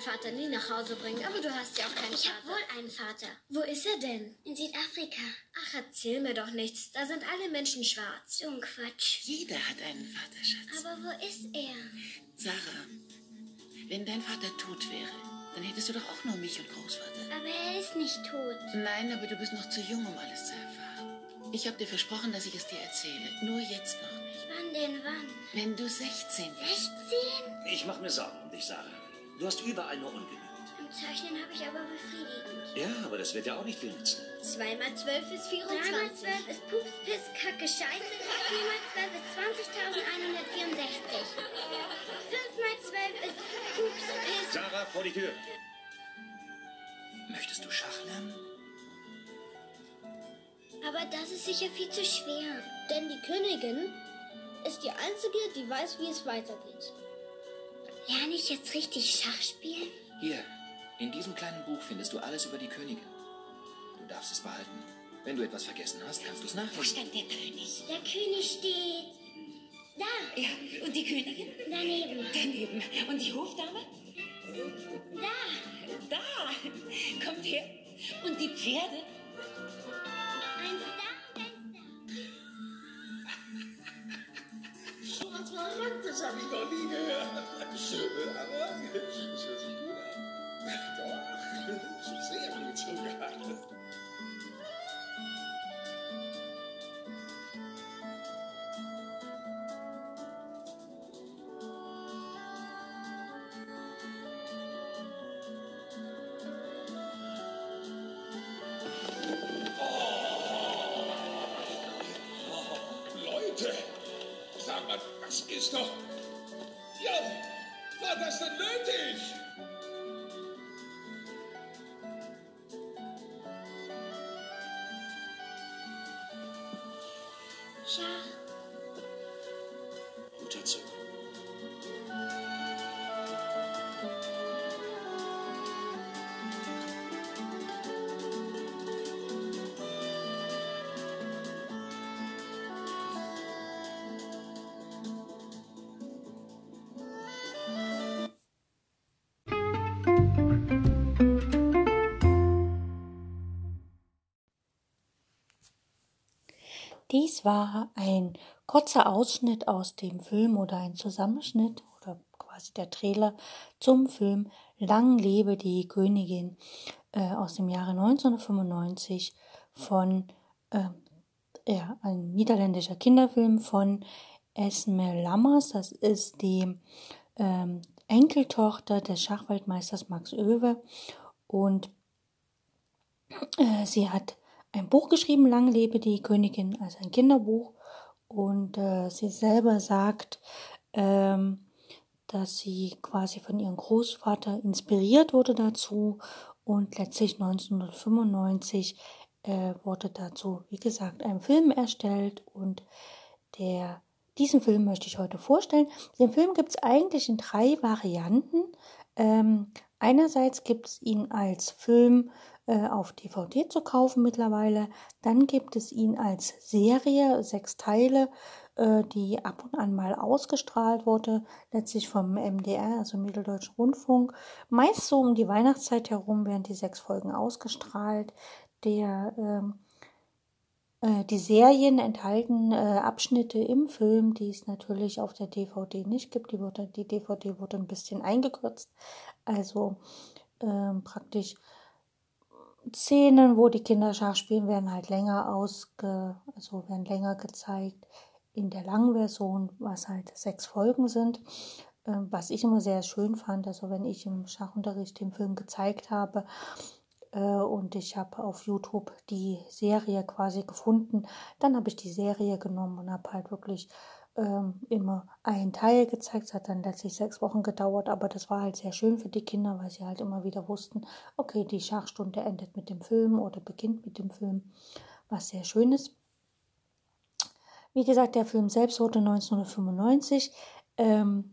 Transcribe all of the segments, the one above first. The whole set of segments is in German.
Ich meinem Vater nie nach Hause bringen, aber du hast ja auch keinen Ich Vater. habe wohl einen Vater. Wo ist er denn? In Südafrika. Ach, erzähl mir doch nichts. Da sind alle Menschen schwarz. So ein Quatsch. Jeder hat einen Vater, Schatz. Aber wo ist er? Sarah, wenn dein Vater tot wäre, dann hättest du doch auch nur mich und Großvater. Aber er ist nicht tot. Nein, aber du bist noch zu jung, um alles zu erfahren. Ich habe dir versprochen, dass ich es dir erzähle. Nur jetzt noch nicht. Wann denn wann? Wenn du 16 bist. 16? Ich mache mir Sorgen um dich, Sarah. Du hast überall nur ungenügend. Im Zeichnen habe ich aber befriedigend. Ja, aber das wird ja auch nicht viel nützen. Zwei mal zwölf ist 3 mal 24. 12 ist Pups, Piss, Kacke, Scheiße. 4 mal 12 ist 20.164. 5 mal 12 ist Pups, Piss. Sarah, vor die Tür. Möchtest du Schach lernen? Aber das ist sicher viel zu schwer. Denn die Königin ist die einzige, die weiß, wie es weitergeht. Lerne ich jetzt richtig Schach spielen? Hier, in diesem kleinen Buch findest du alles über die Königin. Du darfst es behalten. Wenn du etwas vergessen hast, kannst du es Wo nachlesen. stand der König? Der König steht. Da, Ja, und die Königin? daneben. Daneben. Und die Hofdame? Da, Da. Kommt her. Und die Pferde? eins da, eins da. So was Verrücktes habe ich noch nie gehört. Aber es hört sich gut an. Doch, sehr gut sogar. Leute, sag mal, das ist doch... Ja, war das denn nötig? War ein kurzer Ausschnitt aus dem Film oder ein Zusammenschnitt oder quasi der Trailer zum Film Lang lebe die Königin äh, aus dem Jahre 1995 von äh, ja, ein niederländischer Kinderfilm von Esme Lammers. Das ist die ähm, Enkeltochter des Schachweltmeisters Max Oewe und äh, sie hat ein Buch geschrieben, Lang lebe die Königin, also ein Kinderbuch. Und äh, sie selber sagt, ähm, dass sie quasi von ihrem Großvater inspiriert wurde dazu. Und letztlich 1995 äh, wurde dazu, wie gesagt, ein Film erstellt. Und der, diesen Film möchte ich heute vorstellen. Den Film gibt es eigentlich in drei Varianten. Ähm, einerseits gibt es ihn als Film äh, auf DVD zu kaufen mittlerweile. Dann gibt es ihn als Serie, sechs Teile, äh, die ab und an mal ausgestrahlt wurde, letztlich vom MDR, also Mitteldeutschen Rundfunk. Meist so um die Weihnachtszeit herum werden die sechs Folgen ausgestrahlt. Der ähm, äh, die Serien enthalten äh, Abschnitte im Film, die es natürlich auf der DVD nicht gibt. Die, wurde, die DVD wurde ein bisschen eingekürzt. Also ähm, praktisch Szenen, wo die Kinder Schach spielen, werden halt länger ausge, also werden länger gezeigt in der langen Version, was halt sechs Folgen sind. Ähm, was ich immer sehr schön fand, also wenn ich im Schachunterricht den Film gezeigt habe äh, und ich habe auf YouTube die Serie quasi gefunden, dann habe ich die Serie genommen und habe halt wirklich ähm, immer ein Teil gezeigt. Es hat dann letztlich sechs Wochen gedauert, aber das war halt sehr schön für die Kinder, weil sie halt immer wieder wussten, okay, die Schachstunde endet mit dem Film oder beginnt mit dem Film, was sehr schön ist. Wie gesagt, der Film selbst wurde 1995 ähm,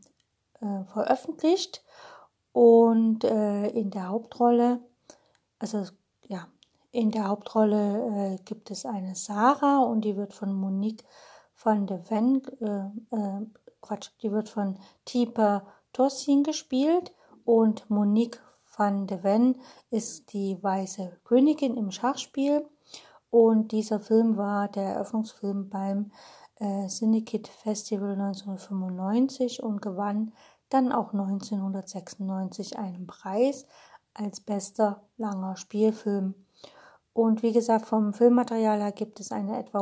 äh, veröffentlicht und äh, in der Hauptrolle, also ja, in der Hauptrolle äh, gibt es eine Sarah und die wird von Monique van de Ven, äh, äh, Quatsch, die wird von Tipa Tossin gespielt und Monique van de Ven ist die weiße Königin im Schachspiel. Und dieser Film war der Eröffnungsfilm beim äh, Syndicate Festival 1995 und gewann dann auch 1996 einen Preis als bester langer Spielfilm. Und wie gesagt, vom Filmmaterial her gibt es eine etwa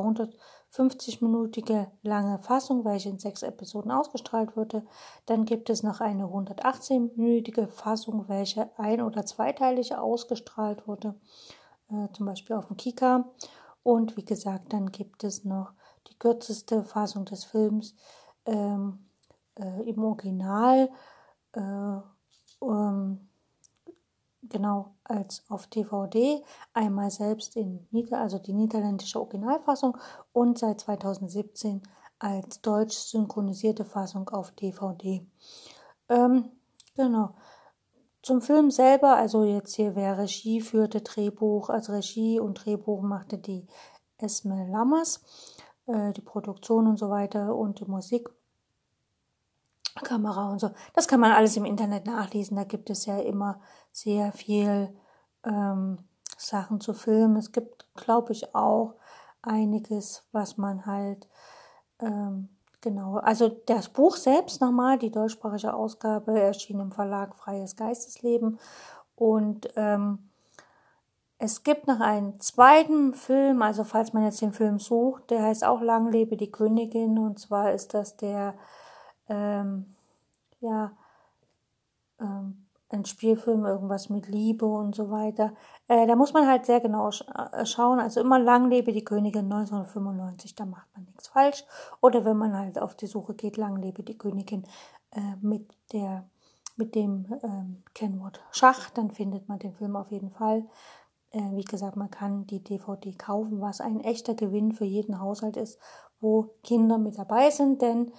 150-minütige lange Fassung, welche in sechs Episoden ausgestrahlt wurde. Dann gibt es noch eine 118-minütige Fassung, welche ein- oder zweiteilig ausgestrahlt wurde, äh, zum Beispiel auf dem Kika. Und wie gesagt, dann gibt es noch die kürzeste Fassung des Films ähm, äh, im Original. Äh, ähm, genau als auf DVD, einmal selbst in Nieder also die niederländische Originalfassung und seit 2017 als deutsch synchronisierte Fassung auf DVD. Ähm, genau. Zum Film selber, also jetzt hier wer Regie führte, Drehbuch, also Regie und Drehbuch machte die Esme Lammers, äh, die Produktion und so weiter und die Musik Kamera und so. Das kann man alles im Internet nachlesen. Da gibt es ja immer sehr viel ähm, Sachen zu filmen. Es gibt, glaube ich, auch einiges, was man halt ähm, genau. Also das Buch selbst nochmal, die deutschsprachige Ausgabe, erschien im Verlag Freies Geistesleben und ähm, es gibt noch einen zweiten Film, also falls man jetzt den Film sucht, der heißt auch Lang lebe die Königin und zwar ist das der ähm, ja, ähm, ein Spielfilm, irgendwas mit Liebe und so weiter. Äh, da muss man halt sehr genau sch äh, schauen. Also immer lang lebe die Königin 1995, da macht man nichts falsch. Oder wenn man halt auf die Suche geht, lang lebe die Königin äh, mit der mit dem ähm, Kennwort Schach, dann findet man den Film auf jeden Fall. Äh, wie gesagt, man kann die DVD kaufen, was ein echter Gewinn für jeden Haushalt ist, wo Kinder mit dabei sind, denn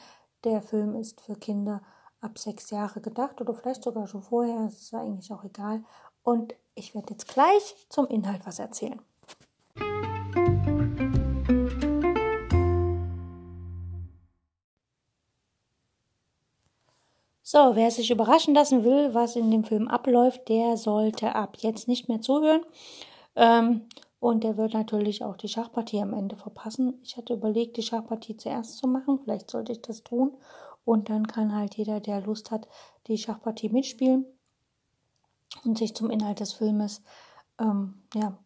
der Film ist für Kinder ab sechs Jahre gedacht oder vielleicht sogar schon vorher, das ist eigentlich auch egal. Und ich werde jetzt gleich zum Inhalt was erzählen. So, wer sich überraschen lassen will, was in dem Film abläuft, der sollte ab jetzt nicht mehr zuhören. Ähm, und der wird natürlich auch die Schachpartie am Ende verpassen. Ich hatte überlegt, die Schachpartie zuerst zu machen. Vielleicht sollte ich das tun. Und dann kann halt jeder, der Lust hat, die Schachpartie mitspielen und sich zum Inhalt des Filmes, ähm, ja,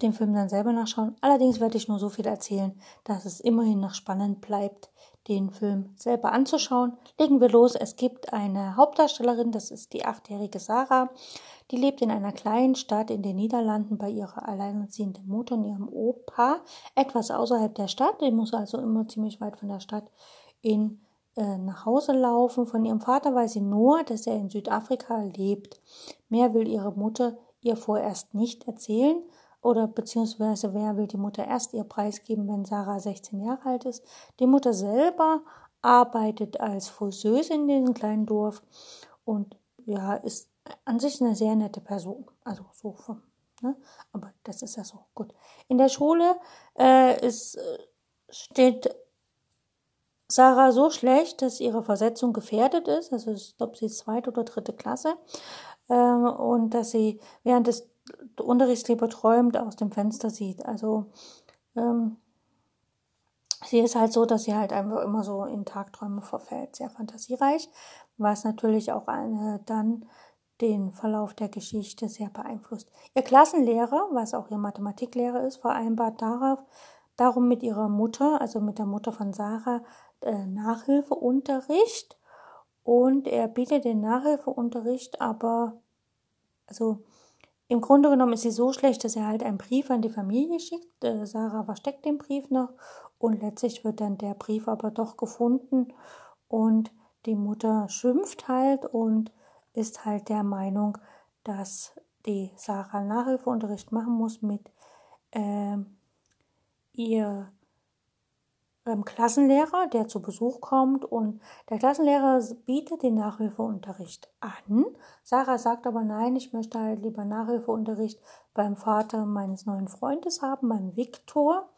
den Film dann selber nachschauen. Allerdings werde ich nur so viel erzählen, dass es immerhin noch spannend bleibt, den Film selber anzuschauen. Legen wir los. Es gibt eine Hauptdarstellerin, das ist die achtjährige Sarah. Die lebt in einer kleinen Stadt in den Niederlanden bei ihrer alleinerziehenden Mutter und ihrem Opa, etwas außerhalb der Stadt. Die muss also immer ziemlich weit von der Stadt in äh, nach Hause laufen. Von ihrem Vater weiß sie nur, dass er in Südafrika lebt. Mehr will ihre Mutter ihr vorerst nicht erzählen oder beziehungsweise wer will die Mutter erst ihr preisgeben, wenn Sarah 16 Jahre alt ist. Die Mutter selber arbeitet als Frisseuse in diesem kleinen Dorf und ja, ist an sich eine sehr nette Person. Also so vom, ne? Aber das ist ja so. Gut. In der Schule äh, ist, äh, steht Sarah so schlecht, dass ihre Versetzung gefährdet ist. Also ich glaube, sie ist zweite oder dritte Klasse. Ähm, und dass sie während des Unterrichts lieber träumt, aus dem Fenster sieht. Also ähm, sie ist halt so, dass sie halt einfach immer so in Tagträume verfällt, sehr fantasiereich, was natürlich auch eine, dann den Verlauf der Geschichte sehr beeinflusst. Ihr Klassenlehrer, was auch ihr Mathematiklehrer ist, vereinbart darauf, darum mit ihrer Mutter, also mit der Mutter von Sarah, äh, Nachhilfeunterricht und er bietet den Nachhilfeunterricht, aber also im Grunde genommen ist sie so schlecht, dass er halt einen Brief an die Familie schickt. Äh, Sarah versteckt den Brief noch Und letztlich wird dann der Brief aber doch gefunden und die Mutter schimpft halt und ist halt der Meinung, dass die Sarah Nachhilfeunterricht machen muss mit äh, ihr Klassenlehrer, der zu Besuch kommt und der Klassenlehrer bietet den Nachhilfeunterricht an. Sarah sagt aber nein, ich möchte halt lieber Nachhilfeunterricht beim Vater meines neuen Freundes haben, beim Viktor.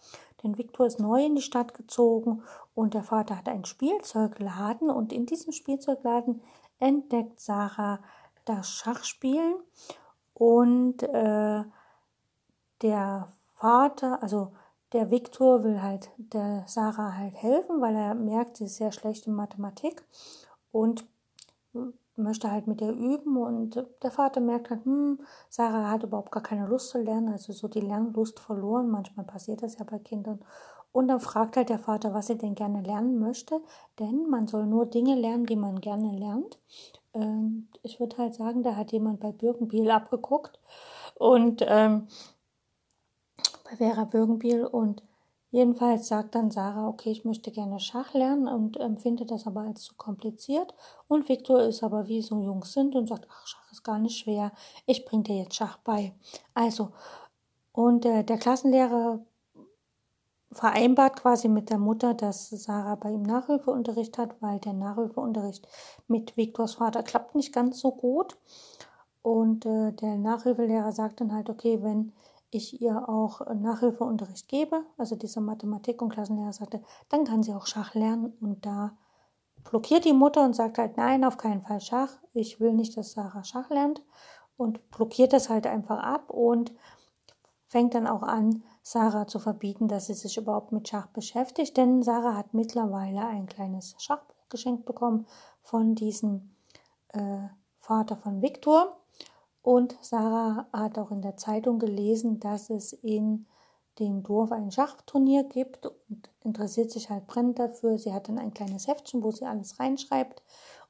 Denn Viktor ist neu in die Stadt gezogen und der Vater hat einen Spielzeugladen und in diesem Spielzeugladen entdeckt Sarah das Schachspielen und äh, der Vater, also der Viktor will halt der Sarah halt helfen, weil er merkt, sie ist sehr schlecht in Mathematik und möchte halt mit ihr üben und der Vater merkt halt, hm, Sarah hat überhaupt gar keine Lust zu lernen, also so die Lernlust verloren. Manchmal passiert das ja bei Kindern. Und dann fragt halt der Vater, was sie denn gerne lernen möchte, denn man soll nur Dinge lernen, die man gerne lernt. Ähm, ich würde halt sagen, da hat jemand bei Birkenbiel abgeguckt und ähm, bei Vera Birkenbiel und jedenfalls sagt dann Sarah, okay, ich möchte gerne Schach lernen und empfinde das aber als zu kompliziert. Und Viktor ist aber wie so Jungs sind und sagt, ach, Schach ist gar nicht schwer, ich bringe dir jetzt Schach bei. Also, und äh, der Klassenlehrer vereinbart quasi mit der Mutter, dass Sarah bei ihm Nachhilfeunterricht hat, weil der Nachhilfeunterricht mit Viktors Vater klappt nicht ganz so gut. Und äh, der Nachhilfelehrer sagt dann halt, okay, wenn ich ihr auch Nachhilfeunterricht gebe, also dieser Mathematik- und Klassenlehrer sagte, dann kann sie auch Schach lernen und da blockiert die Mutter und sagt halt, nein, auf keinen Fall Schach, ich will nicht, dass Sarah Schach lernt und blockiert das halt einfach ab und fängt dann auch an, Sarah zu verbieten, dass sie sich überhaupt mit Schach beschäftigt, denn Sarah hat mittlerweile ein kleines Schachbuch geschenkt bekommen von diesem äh, Vater von Viktor und Sarah hat auch in der Zeitung gelesen, dass es in dem Dorf ein Schachturnier gibt und interessiert sich halt brennend dafür. Sie hat dann ein kleines Heftchen, wo sie alles reinschreibt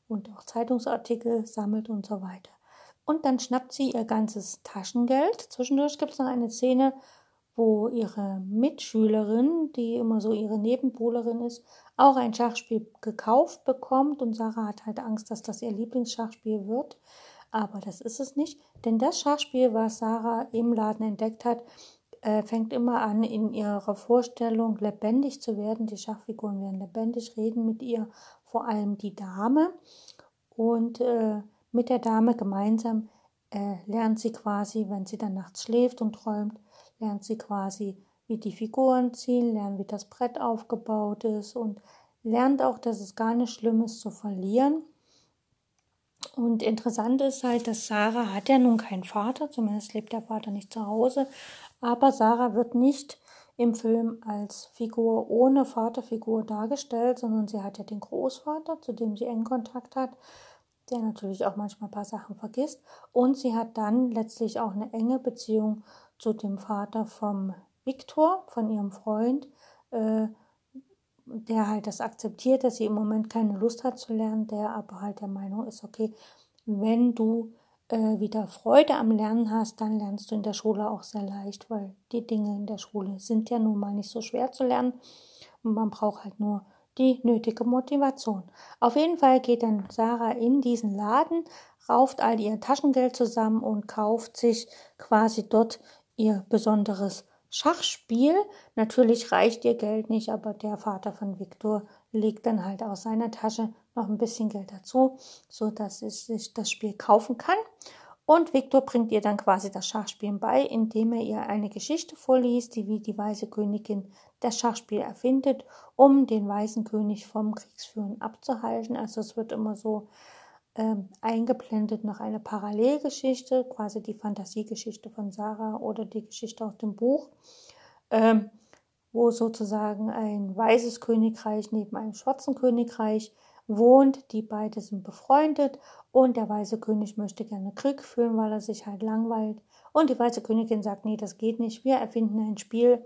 und auch Zeitungsartikel sammelt und so weiter. Und dann schnappt sie ihr ganzes Taschengeld. Zwischendurch gibt es noch eine Szene, wo ihre Mitschülerin, die immer so ihre Nebenbuhlerin ist, auch ein Schachspiel gekauft bekommt und Sarah hat halt Angst, dass das ihr Lieblingsschachspiel wird. Aber das ist es nicht, denn das Schachspiel, was Sarah im Laden entdeckt hat, äh, fängt immer an, in ihrer Vorstellung lebendig zu werden. Die Schachfiguren werden lebendig, reden mit ihr, vor allem die Dame. Und äh, mit der Dame gemeinsam äh, lernt sie quasi, wenn sie dann nachts schläft und träumt, lernt sie quasi, wie die Figuren ziehen, lernt, wie das Brett aufgebaut ist und lernt auch, dass es gar nicht schlimm ist zu verlieren und interessant ist halt, dass Sarah hat ja nun keinen Vater, zumindest lebt der Vater nicht zu Hause, aber Sarah wird nicht im Film als Figur ohne Vaterfigur dargestellt, sondern sie hat ja den Großvater, zu dem sie engen Kontakt hat, der natürlich auch manchmal ein paar Sachen vergisst. Und sie hat dann letztlich auch eine enge Beziehung zu dem Vater vom Viktor, von ihrem Freund, äh, der halt das akzeptiert, dass sie im Moment keine Lust hat zu lernen, der aber halt der Meinung ist, okay, wenn du äh, wieder Freude am Lernen hast, dann lernst du in der Schule auch sehr leicht, weil die Dinge in der Schule sind ja nun mal nicht so schwer zu lernen. Man braucht halt nur die nötige Motivation. Auf jeden Fall geht dann Sarah in diesen Laden, rauft all ihr Taschengeld zusammen und kauft sich quasi dort ihr besonderes Schachspiel. Natürlich reicht ihr Geld nicht, aber der Vater von Viktor legt dann halt aus seiner Tasche noch ein bisschen Geld dazu, so dass sie sich das Spiel kaufen kann. Und Viktor bringt ihr dann quasi das Schachspielen bei, indem er ihr eine Geschichte vorliest, die wie die Weiße Königin das Schachspiel erfindet, um den Weißen König vom Kriegsführen abzuhalten. Also es wird immer so ähm, eingeblendet noch eine Parallelgeschichte, quasi die Fantasiegeschichte von Sarah oder die Geschichte aus dem Buch, ähm, wo sozusagen ein weißes Königreich neben einem schwarzen Königreich wohnt. Die beiden sind befreundet und der weiße König möchte gerne Krieg führen, weil er sich halt langweilt. Und die weiße Königin sagt, nee, das geht nicht. Wir erfinden ein Spiel,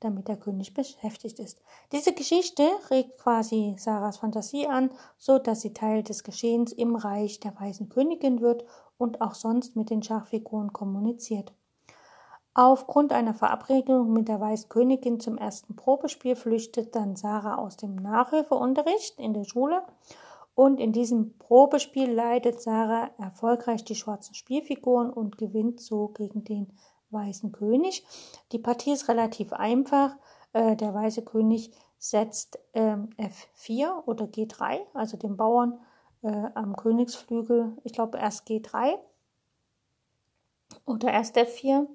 damit der König beschäftigt ist. Diese Geschichte regt quasi Sarahs Fantasie an, so dass sie Teil des Geschehens im Reich der Weißen Königin wird und auch sonst mit den Schachfiguren kommuniziert. Aufgrund einer Verabredung mit der Weißkönigin zum ersten Probespiel flüchtet dann Sarah aus dem Nachhilfeunterricht in der Schule und in diesem Probespiel leitet Sarah erfolgreich die schwarzen Spielfiguren und gewinnt so gegen den Weißen König. Die Partie ist relativ einfach. Äh, der Weiße König setzt ähm, F4 oder G3, also den Bauern äh, am Königsflügel, ich glaube erst G3 oder erst F4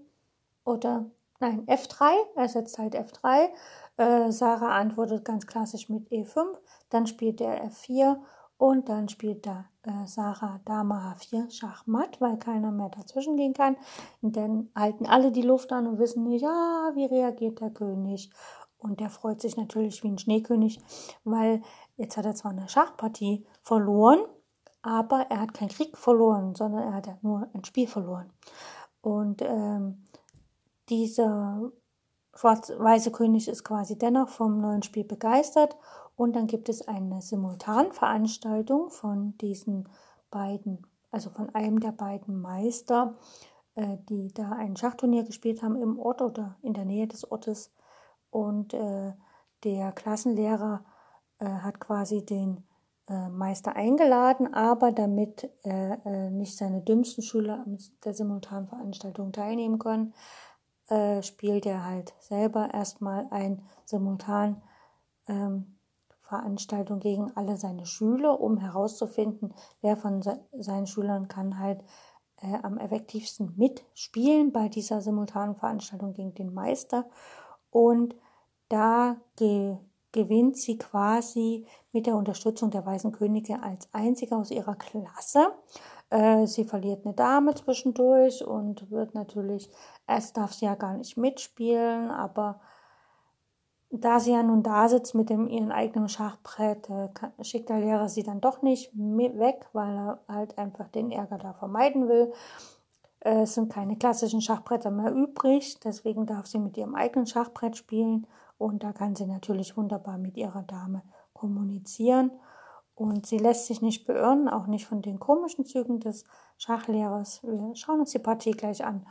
oder nein, F3, er setzt halt F3. Äh, Sarah antwortet ganz klassisch mit E5, dann spielt er F4 und dann spielt da äh, Sarah Dame H4 Schachmatt, weil keiner mehr dazwischen gehen kann. Und dann halten alle die Luft an und wissen nicht, ja, wie reagiert der König. Und der freut sich natürlich wie ein Schneekönig, weil jetzt hat er zwar eine Schachpartie verloren, aber er hat keinen Krieg verloren, sondern er hat nur ein Spiel verloren. Und ähm, dieser schwarz-weiße König ist quasi dennoch vom neuen Spiel begeistert. Und dann gibt es eine Simultanveranstaltung von diesen beiden, also von einem der beiden Meister, äh, die da ein Schachturnier gespielt haben im Ort oder in der Nähe des Ortes. Und äh, der Klassenlehrer äh, hat quasi den Meister eingeladen, aber damit nicht seine dümmsten Schüler an der Simultanveranstaltung teilnehmen können, äh, spielt er halt selber erstmal ein Simultan ähm, Veranstaltung gegen alle seine Schüler, um herauszufinden, wer von seinen Schülern kann halt äh, am effektivsten mitspielen bei dieser simultanen Veranstaltung gegen den Meister. Und da ge gewinnt sie quasi mit der Unterstützung der Weißen Könige als einzige aus ihrer Klasse. Äh, sie verliert eine Dame zwischendurch und wird natürlich, erst darf sie ja gar nicht mitspielen, aber da sie ja nun da sitzt mit dem ihren eigenen Schachbrett, äh, schickt der Lehrer sie dann doch nicht weg, weil er halt einfach den Ärger da vermeiden will. Äh, es sind keine klassischen Schachbretter mehr übrig, deswegen darf sie mit ihrem eigenen Schachbrett spielen und da kann sie natürlich wunderbar mit ihrer Dame kommunizieren. Und sie lässt sich nicht beirren, auch nicht von den komischen Zügen des Schachlehrers. Wir schauen uns die Partie gleich an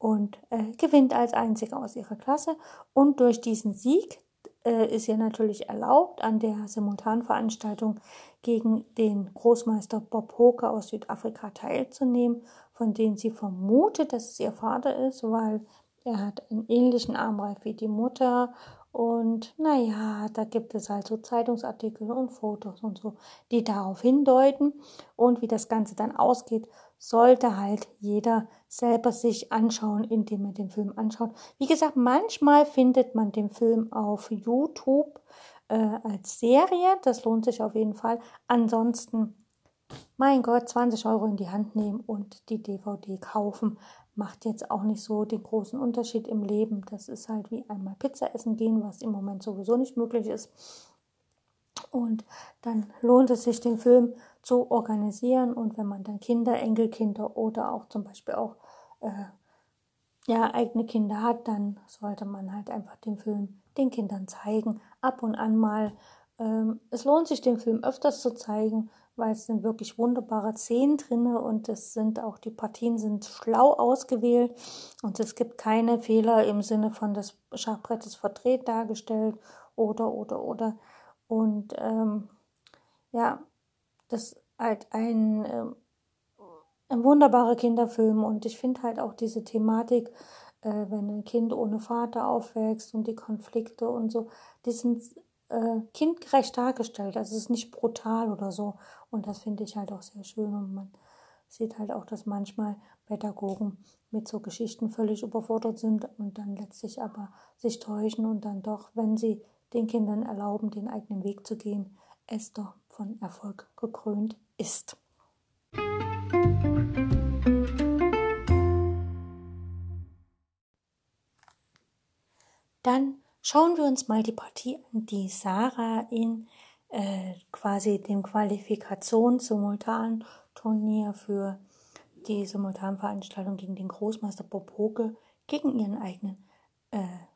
und äh, gewinnt als einzige aus ihrer Klasse. Und durch diesen Sieg äh, ist ihr natürlich erlaubt, an der Simultanveranstaltung gegen den Großmeister Bob Hoke aus Südafrika teilzunehmen, von dem sie vermutet, dass es ihr Vater ist, weil er hat einen ähnlichen Armreif wie die Mutter und naja, da gibt es halt so Zeitungsartikel und Fotos und so, die darauf hindeuten. Und wie das Ganze dann ausgeht, sollte halt jeder selber sich anschauen, indem er den Film anschaut. Wie gesagt, manchmal findet man den Film auf YouTube äh, als Serie. Das lohnt sich auf jeden Fall. Ansonsten, mein Gott, 20 Euro in die Hand nehmen und die DVD kaufen macht jetzt auch nicht so den großen Unterschied im Leben. Das ist halt wie einmal Pizza essen gehen, was im Moment sowieso nicht möglich ist. Und dann lohnt es sich, den Film zu organisieren. Und wenn man dann Kinder, Enkelkinder oder auch zum Beispiel auch äh, ja, eigene Kinder hat, dann sollte man halt einfach den Film den Kindern zeigen. Ab und an mal. Ähm, es lohnt sich, den Film öfters zu zeigen, weil es sind wirklich wunderbare Szenen drin und es sind auch die Partien sind schlau ausgewählt und es gibt keine Fehler im Sinne von das Schachbrett ist verdreht dargestellt oder oder oder und ähm, ja das ist halt ein, ähm, ein wunderbarer Kinderfilm und ich finde halt auch diese Thematik äh, wenn ein Kind ohne Vater aufwächst und die Konflikte und so die sind äh, kindgerecht dargestellt. Also es ist nicht brutal oder so. Und das finde ich halt auch sehr schön. Und man sieht halt auch, dass manchmal Pädagogen mit so Geschichten völlig überfordert sind und dann letztlich aber sich täuschen und dann doch, wenn sie den Kindern erlauben, den eigenen Weg zu gehen, es doch von Erfolg gekrönt ist. Dann Schauen wir uns mal die Partie an, die Sarah in äh, quasi dem Qualifikation-Simultan-Turnier für die Simultanveranstaltung gegen den Großmeister Bob Hoke gegen ihren eigenen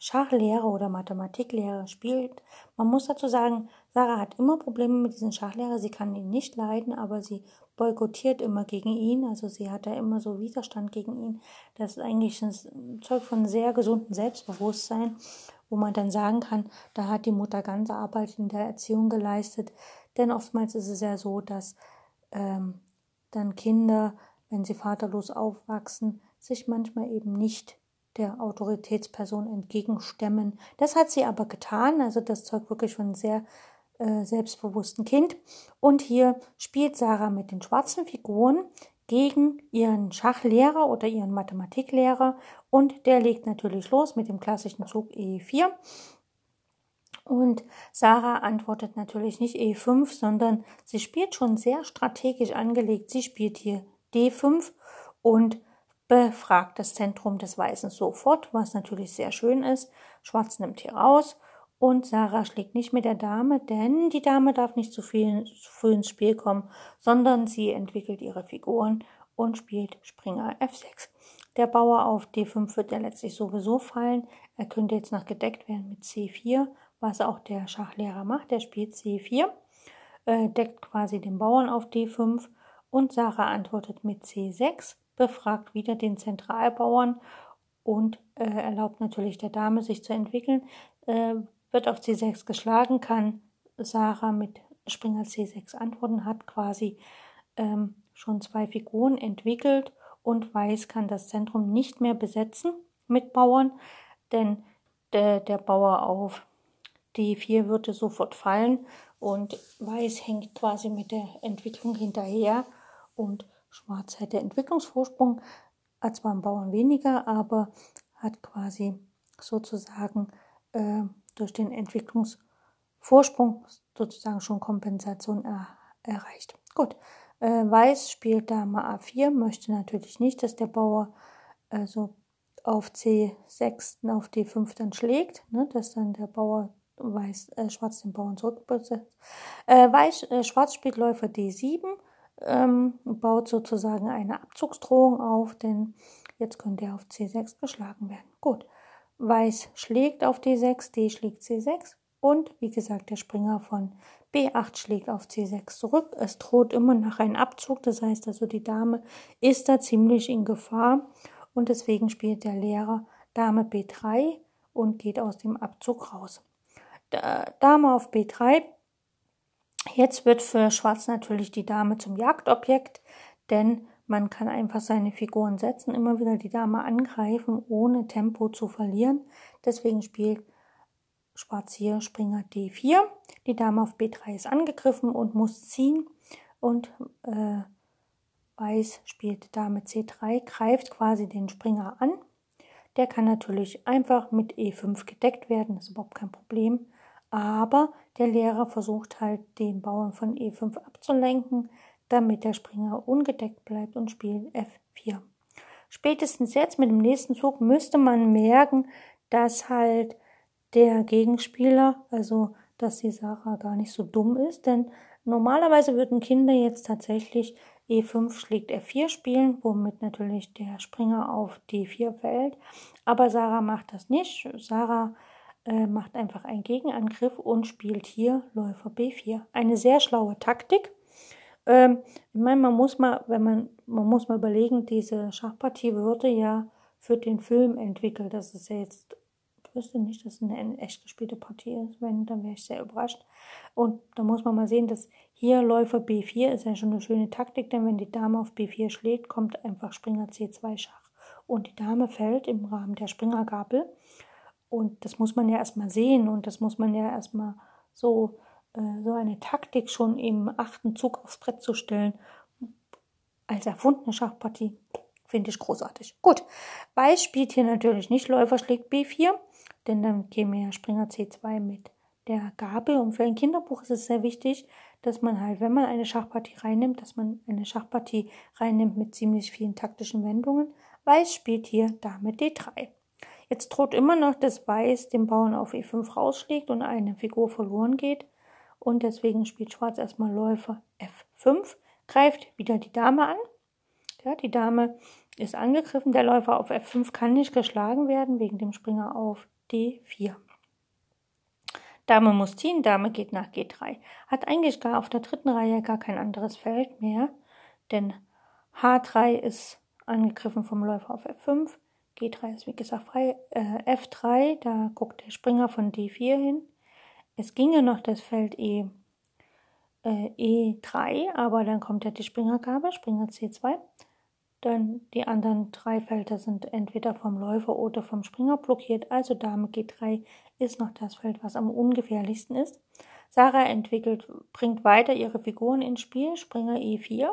Schachlehrer oder Mathematiklehrer spielt. Man muss dazu sagen, Sarah hat immer Probleme mit diesem Schachlehrer. Sie kann ihn nicht leiden, aber sie boykottiert immer gegen ihn. Also sie hat da immer so Widerstand gegen ihn. Das ist eigentlich ein Zeug von sehr gesundem Selbstbewusstsein, wo man dann sagen kann, da hat die Mutter ganze Arbeit in der Erziehung geleistet. Denn oftmals ist es ja so, dass ähm, dann Kinder, wenn sie vaterlos aufwachsen, sich manchmal eben nicht der Autoritätsperson entgegenstemmen. Das hat sie aber getan, also das zeugt wirklich von einem sehr äh, selbstbewussten Kind. Und hier spielt Sarah mit den schwarzen Figuren gegen ihren Schachlehrer oder ihren Mathematiklehrer und der legt natürlich los mit dem klassischen Zug E4. Und Sarah antwortet natürlich nicht E5, sondern sie spielt schon sehr strategisch angelegt. Sie spielt hier D5 und befragt das Zentrum des Weißen sofort, was natürlich sehr schön ist. Schwarz nimmt hier raus und Sarah schlägt nicht mit der Dame, denn die Dame darf nicht zu, viel, zu früh ins Spiel kommen, sondern sie entwickelt ihre Figuren und spielt Springer F6. Der Bauer auf D5 wird ja letztlich sowieso fallen. Er könnte jetzt noch gedeckt werden mit C4, was auch der Schachlehrer macht. Der spielt C4, äh, deckt quasi den Bauern auf D5 und Sarah antwortet mit C6 befragt wieder den Zentralbauern und äh, erlaubt natürlich der Dame, sich zu entwickeln. Äh, wird auf C6 geschlagen, kann Sarah mit Springer C6 antworten, hat quasi ähm, schon zwei Figuren entwickelt und Weiß kann das Zentrum nicht mehr besetzen mit Bauern, denn der, der Bauer auf D4 würde sofort fallen und Weiß hängt quasi mit der Entwicklung hinterher und Schwarz hätte Entwicklungsvorsprung, hat zwar einen Bauern weniger, aber hat quasi sozusagen äh, durch den Entwicklungsvorsprung sozusagen schon Kompensation er, erreicht. Gut, äh, Weiß spielt Dame A4, möchte natürlich nicht, dass der Bauer also auf C6 auf D5 dann schlägt, ne, dass dann der Bauer Weiß, äh, Schwarz den Bauern zurückbesetzt. Äh, Weiß, äh, Schwarz spielt Läufer D7, ähm, baut sozusagen eine Abzugsdrohung auf, denn jetzt könnte er auf C6 geschlagen werden. Gut, Weiß schlägt auf D6, D schlägt C6 und wie gesagt der Springer von B8 schlägt auf C6 zurück. Es droht immer nach einem Abzug, das heißt also die Dame ist da ziemlich in Gefahr und deswegen spielt der Lehrer Dame B3 und geht aus dem Abzug raus. Dame auf B3 Jetzt wird für Schwarz natürlich die Dame zum Jagdobjekt, denn man kann einfach seine Figuren setzen, immer wieder die Dame angreifen, ohne Tempo zu verlieren. Deswegen spielt Schwarz hier Springer D4. Die Dame auf B3 ist angegriffen und muss ziehen. Und äh, Weiß spielt Dame C3, greift quasi den Springer an. Der kann natürlich einfach mit E5 gedeckt werden, das ist überhaupt kein Problem. Aber der Lehrer versucht halt, den Bauern von E5 abzulenken, damit der Springer ungedeckt bleibt und spielt F4. Spätestens jetzt mit dem nächsten Zug müsste man merken, dass halt der Gegenspieler, also dass die Sarah gar nicht so dumm ist, denn normalerweise würden Kinder jetzt tatsächlich E5 schlägt F4 spielen, womit natürlich der Springer auf D4 fällt. Aber Sarah macht das nicht. Sarah äh, macht einfach einen Gegenangriff und spielt hier Läufer B4. Eine sehr schlaue Taktik. Ähm, ich meine, man muss mal, wenn man, man muss mal überlegen, diese Schachpartie würde ja für den Film entwickelt. Das ist ja jetzt, ich wüsste nicht, dass es eine echt gespielte Partie ist. Wenn, dann wäre ich sehr überrascht. Und da muss man mal sehen, dass hier Läufer B4 ist ja schon eine schöne Taktik, denn wenn die Dame auf B4 schlägt, kommt einfach Springer C2 Schach. Und die Dame fällt im Rahmen der Springergabel. Und das muss man ja erstmal sehen und das muss man ja erstmal so, äh, so eine Taktik schon im achten Zug aufs Brett zu stellen. Als erfundene Schachpartie finde ich großartig. Gut, Weiß spielt hier natürlich nicht Läufer schlägt B4, denn dann käme ja Springer C2 mit der Gabel. Und für ein Kinderbuch ist es sehr wichtig, dass man halt, wenn man eine Schachpartie reinnimmt, dass man eine Schachpartie reinnimmt mit ziemlich vielen taktischen Wendungen. Weiß spielt hier Dame D3. Jetzt droht immer noch, dass Weiß den Bauern auf E5 rausschlägt und eine Figur verloren geht. Und deswegen spielt Schwarz erstmal Läufer F5, greift wieder die Dame an. Ja, die Dame ist angegriffen. Der Läufer auf F5 kann nicht geschlagen werden wegen dem Springer auf D4. Dame muss ziehen, Dame geht nach G3. Hat eigentlich gar auf der dritten Reihe gar kein anderes Feld mehr, denn H3 ist angegriffen vom Läufer auf F5. G3 ist wie gesagt frei. Äh, F3, da guckt der Springer von D4 hin. Es ginge noch das Feld E, äh, E3, aber dann kommt ja die Springergabe, Springer C2. Dann die anderen drei Felder sind entweder vom Läufer oder vom Springer blockiert. Also Dame G3 ist noch das Feld, was am ungefährlichsten ist. Sarah entwickelt, bringt weiter ihre Figuren ins Spiel. Springer E4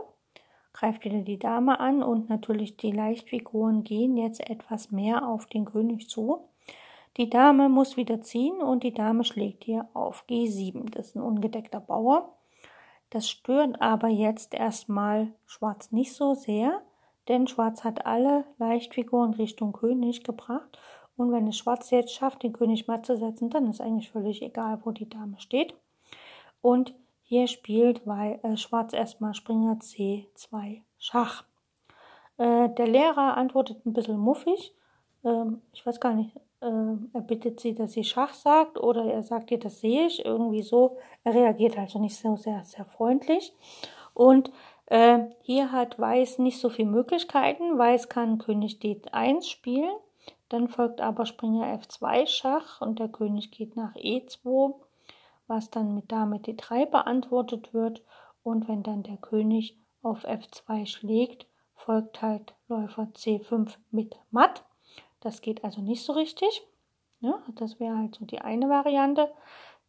greift wieder die Dame an und natürlich die Leichtfiguren gehen jetzt etwas mehr auf den König zu. Die Dame muss wieder ziehen und die Dame schlägt hier auf G7. Das ist ein ungedeckter Bauer. Das stört aber jetzt erstmal Schwarz nicht so sehr, denn Schwarz hat alle Leichtfiguren Richtung König gebracht. Und wenn es Schwarz jetzt schafft, den König matt zu setzen, dann ist eigentlich völlig egal, wo die Dame steht. Und hier spielt äh, Schwarz erstmal Springer C2 Schach. Äh, der Lehrer antwortet ein bisschen muffig. Ähm, ich weiß gar nicht, äh, er bittet sie, dass sie Schach sagt oder er sagt ihr, das sehe ich. Irgendwie so. Er reagiert also nicht so sehr, sehr freundlich. Und äh, hier hat Weiß nicht so viele Möglichkeiten. Weiß kann König D1 spielen. Dann folgt aber Springer F2 Schach und der König geht nach E2 was dann mit Dame D3 beantwortet wird. Und wenn dann der König auf F2 schlägt, folgt halt Läufer C5 mit Matt. Das geht also nicht so richtig. Ja, das wäre halt so die eine Variante.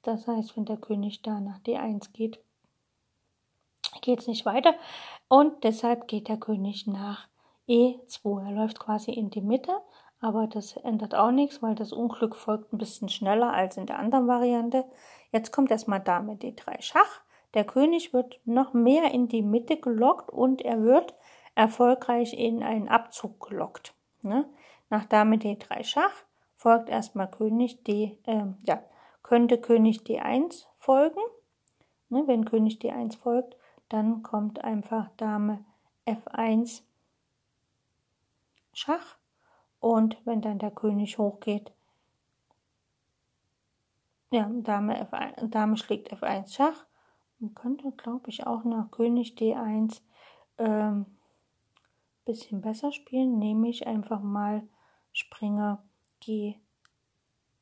Das heißt, wenn der König da nach D1 geht, geht es nicht weiter. Und deshalb geht der König nach E2. Er läuft quasi in die Mitte, aber das ändert auch nichts, weil das Unglück folgt ein bisschen schneller als in der anderen Variante. Jetzt kommt erstmal Dame D3 Schach. Der König wird noch mehr in die Mitte gelockt und er wird erfolgreich in einen Abzug gelockt. Ne? Nach Dame D3 Schach folgt erstmal König D, äh, ja, könnte König D1 folgen. Ne? Wenn König D1 folgt, dann kommt einfach Dame F1 Schach. Und wenn dann der König hochgeht, ja, Dame, F1, Dame schlägt F1 Schach. Man könnte, glaube ich, auch nach König D1 ähm, bisschen besser spielen. Nehme ich einfach mal Springer G.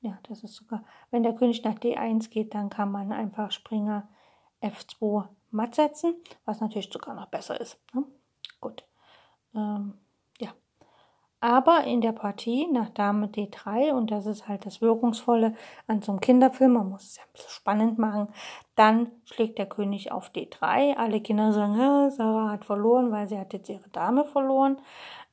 Ja, das ist sogar, wenn der König nach D1 geht, dann kann man einfach Springer F2 matt setzen, was natürlich sogar noch besser ist. Ne? Gut. Ähm, aber in der Partie nach Dame D3, und das ist halt das Wirkungsvolle an so einem Kinderfilm, man muss es ja ein bisschen spannend machen, dann schlägt der König auf D3. Alle Kinder sagen, Sarah hat verloren, weil sie hat jetzt ihre Dame verloren.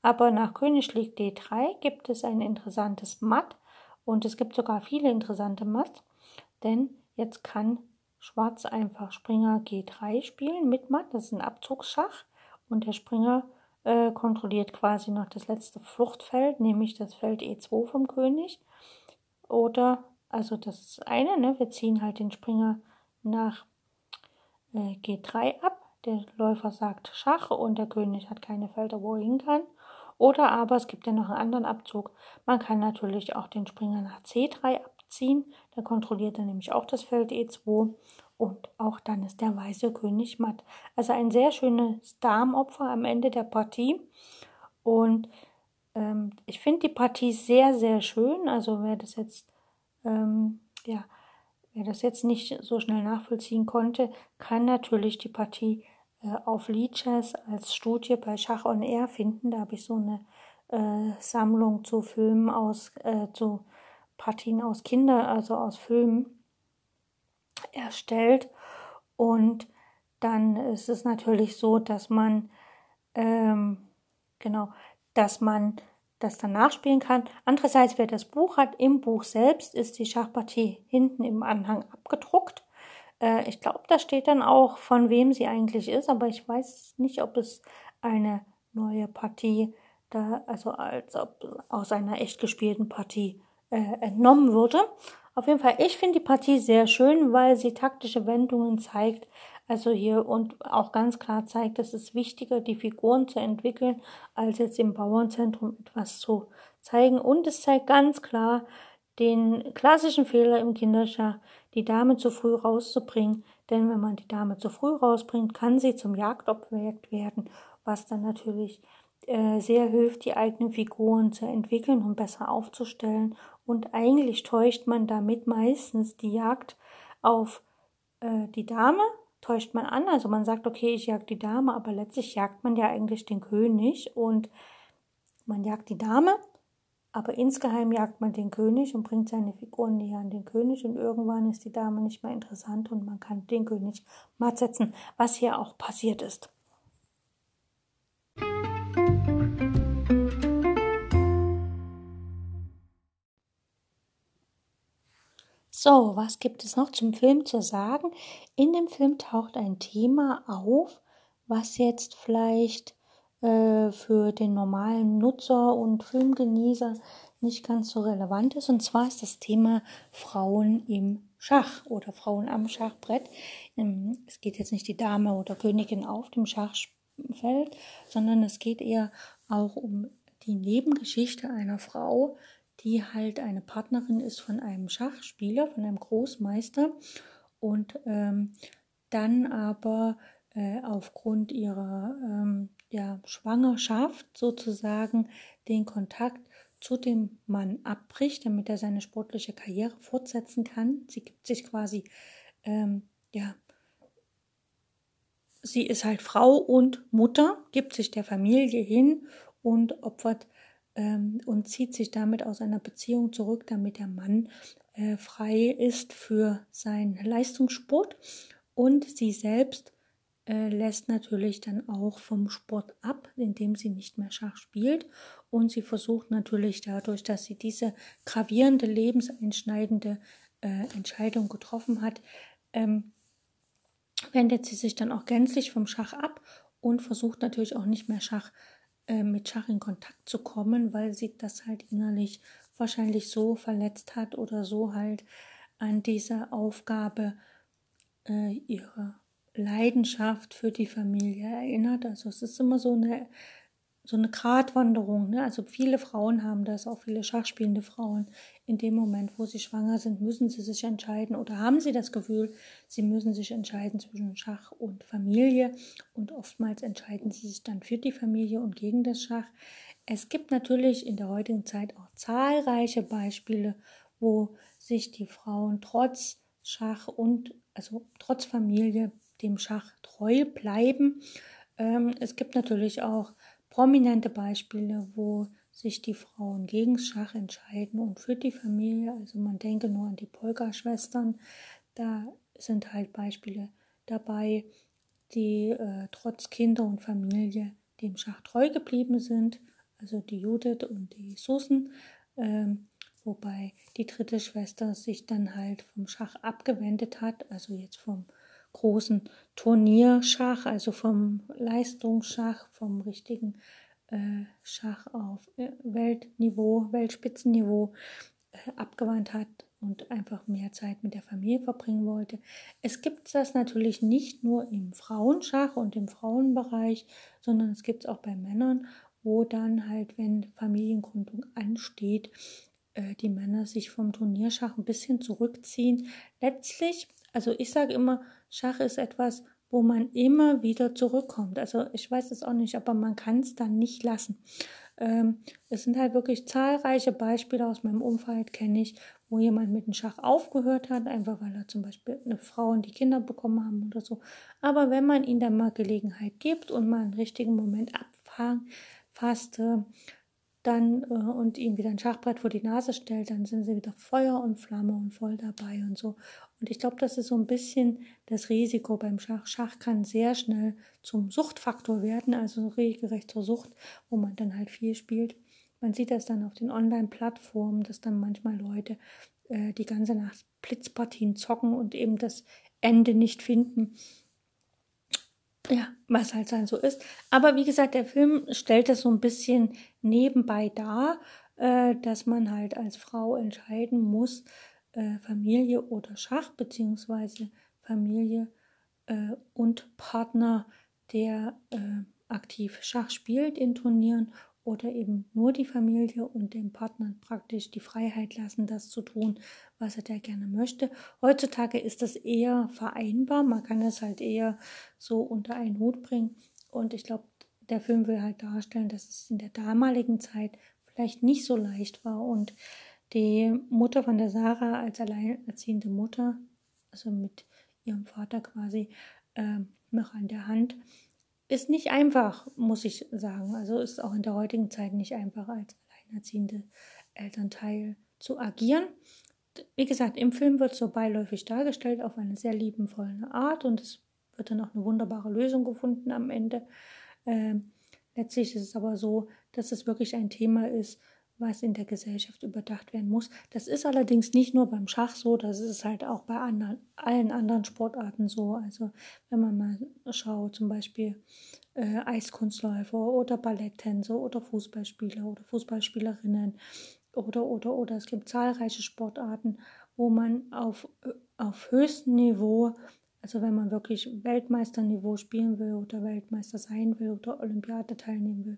Aber nach König schlägt D3 gibt es ein interessantes Matt und es gibt sogar viele interessante Matt, denn jetzt kann Schwarz einfach Springer G3 spielen mit Matt, das ist ein Abzugsschach und der Springer äh, kontrolliert quasi noch das letzte Fluchtfeld, nämlich das Feld E2 vom König. Oder, also das eine, ne? wir ziehen halt den Springer nach äh, G3 ab. Der Läufer sagt Schach und der König hat keine Felder, wo er hin kann. Oder aber es gibt ja noch einen anderen Abzug. Man kann natürlich auch den Springer nach C3 abziehen. Da kontrolliert er nämlich auch das Feld E2 und auch dann ist der weiße König matt. Also ein sehr schönes Darmopfer am Ende der Partie. Und ähm, ich finde die Partie sehr, sehr schön. Also wer das jetzt, ähm, ja, wer das jetzt nicht so schnell nachvollziehen konnte, kann natürlich die Partie äh, auf Leeches als Studie bei Schach on Air finden. Da habe ich so eine äh, Sammlung zu Filmen aus, äh, zu Partien aus Kinder, also aus Filmen erstellt. Und dann ist es natürlich so, dass man ähm, genau, dass man das dann nachspielen kann. Andererseits, wer das Buch hat, im Buch selbst ist die Schachpartie hinten im Anhang abgedruckt. Äh, ich glaube, da steht dann auch, von wem sie eigentlich ist, aber ich weiß nicht, ob es eine neue Partie da, also als ob aus einer echt gespielten Partie äh, entnommen wurde. Auf jeden Fall, ich finde die Partie sehr schön, weil sie taktische Wendungen zeigt. Also hier und auch ganz klar zeigt, es ist wichtiger, die Figuren zu entwickeln, als jetzt im Bauernzentrum etwas zu zeigen. Und es zeigt ganz klar den klassischen Fehler im Kinderschach, die Dame zu früh rauszubringen. Denn wenn man die Dame zu früh rausbringt, kann sie zum Jagdobjekt werden, was dann natürlich äh, sehr hilft, die eigenen Figuren zu entwickeln und besser aufzustellen. Und eigentlich täuscht man damit meistens die Jagd auf äh, die Dame, täuscht man an. Also man sagt, okay, ich jag die Dame, aber letztlich jagt man ja eigentlich den König und man jagt die Dame, aber insgeheim jagt man den König und bringt seine Figuren näher an den König und irgendwann ist die Dame nicht mehr interessant und man kann den König matt setzen, was hier auch passiert ist. So, was gibt es noch zum Film zu sagen? In dem Film taucht ein Thema auf, was jetzt vielleicht äh, für den normalen Nutzer und Filmgenießer nicht ganz so relevant ist. Und zwar ist das Thema Frauen im Schach oder Frauen am Schachbrett. Ähm, es geht jetzt nicht die Dame oder Königin auf dem Schachfeld, sondern es geht eher auch um die Nebengeschichte einer Frau, die halt eine Partnerin ist von einem Schachspieler, von einem Großmeister und ähm, dann aber äh, aufgrund ihrer ähm, ja, Schwangerschaft sozusagen den Kontakt zu dem Mann abbricht, damit er seine sportliche Karriere fortsetzen kann. Sie gibt sich quasi, ähm, ja, sie ist halt Frau und Mutter, gibt sich der Familie hin und opfert ähm, und zieht sich damit aus einer Beziehung zurück, damit der Mann äh, frei ist für seinen Leistungssport. Und sie selbst äh, lässt natürlich dann auch vom Sport ab, indem sie nicht mehr Schach spielt. Und sie versucht natürlich dadurch, dass sie diese gravierende, lebenseinschneidende äh, Entscheidung getroffen hat, ähm, wendet sie sich dann auch gänzlich vom Schach ab und versucht natürlich auch nicht mehr Schach äh, mit Schach in Kontakt zu kommen, weil sie das halt innerlich wahrscheinlich so verletzt hat oder so halt an diese Aufgabe äh, ihre Leidenschaft für die Familie erinnert. Also es ist immer so eine so eine Gratwanderung. Ne? Also viele Frauen haben das, auch viele schachspielende Frauen. In dem Moment, wo sie schwanger sind, müssen sie sich entscheiden oder haben sie das Gefühl, sie müssen sich entscheiden zwischen Schach und Familie. Und oftmals entscheiden sie sich dann für die Familie und gegen das Schach. Es gibt natürlich in der heutigen Zeit auch zahlreiche Beispiele, wo sich die Frauen trotz Schach und also trotz Familie dem Schach treu bleiben. Ähm, es gibt natürlich auch prominente Beispiele, wo sich die Frauen gegen Schach entscheiden und für die Familie. Also man denke nur an die Polka-Schwestern. Da sind halt Beispiele dabei, die äh, trotz Kinder und Familie dem Schach treu geblieben sind. Also die Judith und die Susan. Ähm, wobei die dritte Schwester sich dann halt vom Schach abgewendet hat, also jetzt vom großen Turnierschach, also vom Leistungsschach, vom richtigen äh, Schach auf äh, Weltniveau, Weltspitzenniveau äh, abgewandt hat und einfach mehr Zeit mit der Familie verbringen wollte. Es gibt das natürlich nicht nur im Frauenschach und im Frauenbereich, sondern es gibt es auch bei Männern, wo dann halt, wenn Familiengründung ansteht, äh, die Männer sich vom Turnierschach ein bisschen zurückziehen. Letztlich, also ich sage immer, Schach ist etwas, wo man immer wieder zurückkommt. Also ich weiß es auch nicht, aber man kann es dann nicht lassen. Ähm, es sind halt wirklich zahlreiche Beispiele aus meinem Umfeld, kenne ich, wo jemand mit dem Schach aufgehört hat, einfach weil er zum Beispiel eine Frau und die Kinder bekommen haben oder so. Aber wenn man ihnen dann mal Gelegenheit gibt und mal einen richtigen Moment abfasst, äh, dann äh, und ihnen wieder ein Schachbrett vor die Nase stellt, dann sind sie wieder Feuer und Flamme und voll dabei und so. Und ich glaube, das ist so ein bisschen das Risiko beim Schach. Schach kann sehr schnell zum Suchtfaktor werden, also regelrecht zur Sucht, wo man dann halt viel spielt. Man sieht das dann auf den Online-Plattformen, dass dann manchmal Leute äh, die ganze Nacht Blitzpartien zocken und eben das Ende nicht finden ja, was halt dann so ist. Aber wie gesagt, der Film stellt das so ein bisschen nebenbei dar, äh, dass man halt als Frau entscheiden muss, äh, Familie oder Schach, beziehungsweise Familie äh, und Partner, der äh, aktiv Schach spielt in Turnieren oder eben nur die Familie und dem Partner praktisch die Freiheit lassen, das zu tun, was er da gerne möchte. Heutzutage ist das eher vereinbar, man kann es halt eher so unter einen Hut bringen. Und ich glaube, der Film will halt darstellen, dass es in der damaligen Zeit vielleicht nicht so leicht war. Und die Mutter von der Sarah als alleinerziehende Mutter, also mit ihrem Vater quasi äh, noch an der Hand, ist nicht einfach, muss ich sagen. Also ist auch in der heutigen Zeit nicht einfach als alleinerziehende Elternteil zu agieren. Wie gesagt, im Film wird so beiläufig dargestellt auf eine sehr liebenvolle Art und es wird dann auch eine wunderbare Lösung gefunden am Ende. Ähm, letztlich ist es aber so, dass es wirklich ein Thema ist, was in der Gesellschaft überdacht werden muss. Das ist allerdings nicht nur beim Schach so, das ist halt auch bei anderen, allen anderen Sportarten so. Also wenn man mal schaut, zum Beispiel äh, Eiskunstläufer oder Balletttänzer oder Fußballspieler oder Fußballspielerinnen oder oder oder es gibt zahlreiche Sportarten, wo man auf, auf höchstem Niveau also wenn man wirklich Weltmeisterniveau spielen will oder Weltmeister sein will oder Olympiade teilnehmen will,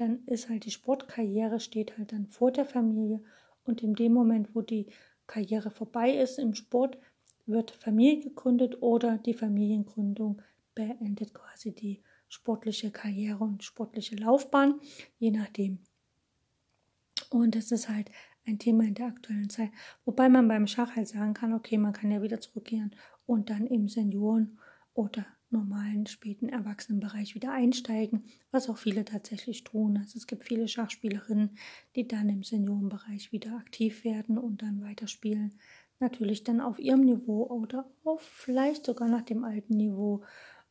dann ist halt die Sportkarriere steht halt dann vor der Familie und in dem Moment, wo die Karriere vorbei ist im Sport, wird Familie gegründet oder die Familiengründung beendet quasi die sportliche Karriere und sportliche Laufbahn, je nachdem. Und das ist halt ein Thema in der aktuellen Zeit. Wobei man beim Schach halt sagen kann, okay, man kann ja wieder zurückkehren und dann im Senioren- oder normalen späten Erwachsenenbereich wieder einsteigen, was auch viele tatsächlich tun. Also es gibt viele Schachspielerinnen, die dann im Seniorenbereich wieder aktiv werden und dann weiterspielen. Natürlich dann auf ihrem Niveau oder auf vielleicht sogar nach dem alten Niveau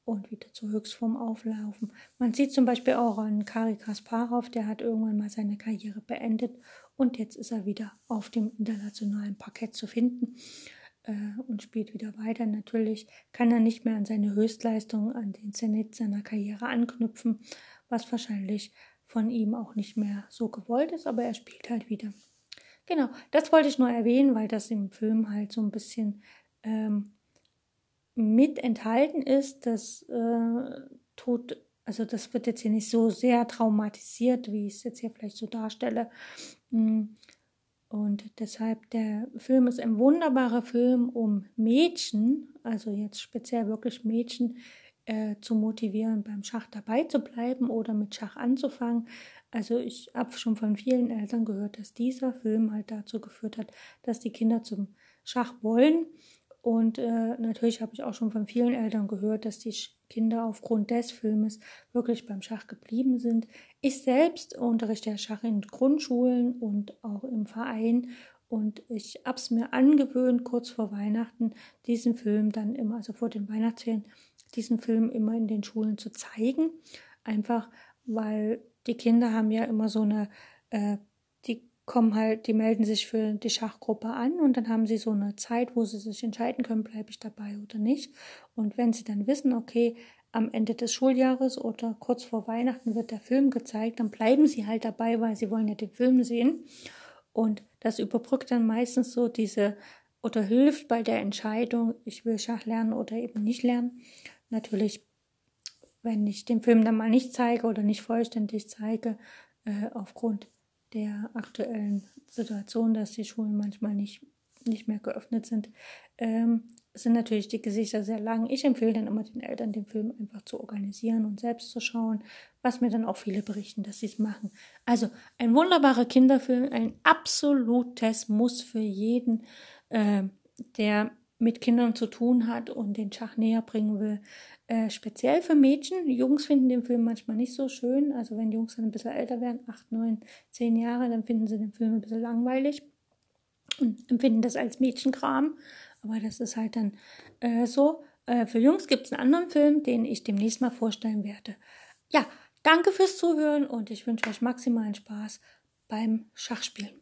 und wieder zur Höchstform auflaufen. Man sieht zum Beispiel auch an Kari Kasparov, der hat irgendwann mal seine Karriere beendet und jetzt ist er wieder auf dem internationalen Parkett zu finden äh, und spielt wieder weiter. Natürlich kann er nicht mehr an seine Höchstleistung, an den Zenit seiner Karriere anknüpfen, was wahrscheinlich von ihm auch nicht mehr so gewollt ist, aber er spielt halt wieder. Genau, das wollte ich nur erwähnen, weil das im Film halt so ein bisschen ähm, mit enthalten ist. Das äh, tut, also das wird jetzt hier nicht so sehr traumatisiert, wie ich es jetzt hier vielleicht so darstelle. Mm, und deshalb, der Film ist ein wunderbarer Film, um Mädchen, also jetzt speziell wirklich Mädchen, äh, zu motivieren, beim Schach dabei zu bleiben oder mit Schach anzufangen. Also ich habe schon von vielen Eltern gehört, dass dieser Film halt dazu geführt hat, dass die Kinder zum Schach wollen. Und äh, natürlich habe ich auch schon von vielen Eltern gehört, dass die Kinder aufgrund des Filmes wirklich beim Schach geblieben sind. Ich selbst unterrichte Schach in Grundschulen und auch im Verein und ich habe es mir angewöhnt, kurz vor Weihnachten diesen Film dann immer, also vor den Weihnachtsferien, diesen Film immer in den Schulen zu zeigen. Einfach weil die Kinder haben ja immer so eine, äh, die kommen halt, die melden sich für die Schachgruppe an und dann haben sie so eine Zeit, wo sie sich entscheiden können, bleibe ich dabei oder nicht. Und wenn sie dann wissen, okay, am Ende des Schuljahres oder kurz vor Weihnachten wird der Film gezeigt, dann bleiben sie halt dabei, weil sie wollen ja den Film sehen. Und das überbrückt dann meistens so diese oder hilft bei der Entscheidung, ich will Schach lernen oder eben nicht lernen. Natürlich, wenn ich den Film dann mal nicht zeige oder nicht vollständig zeige, äh, aufgrund der aktuellen Situation, dass die Schulen manchmal nicht, nicht mehr geöffnet sind, ähm, sind natürlich die Gesichter sehr lang. Ich empfehle dann immer den Eltern, den Film einfach zu organisieren und selbst zu schauen, was mir dann auch viele berichten, dass sie es machen. Also ein wunderbarer Kinderfilm, ein absolutes Muss für jeden, äh, der mit Kindern zu tun hat und den Schach näher bringen will. Äh, speziell für Mädchen. Jungs finden den Film manchmal nicht so schön. Also wenn Jungs dann ein bisschen älter werden, acht, neun, zehn Jahre, dann finden sie den Film ein bisschen langweilig und empfinden das als Mädchenkram. Aber das ist halt dann äh, so. Äh, für Jungs gibt es einen anderen Film, den ich demnächst mal vorstellen werde. Ja, danke fürs Zuhören und ich wünsche euch maximalen Spaß beim Schachspielen.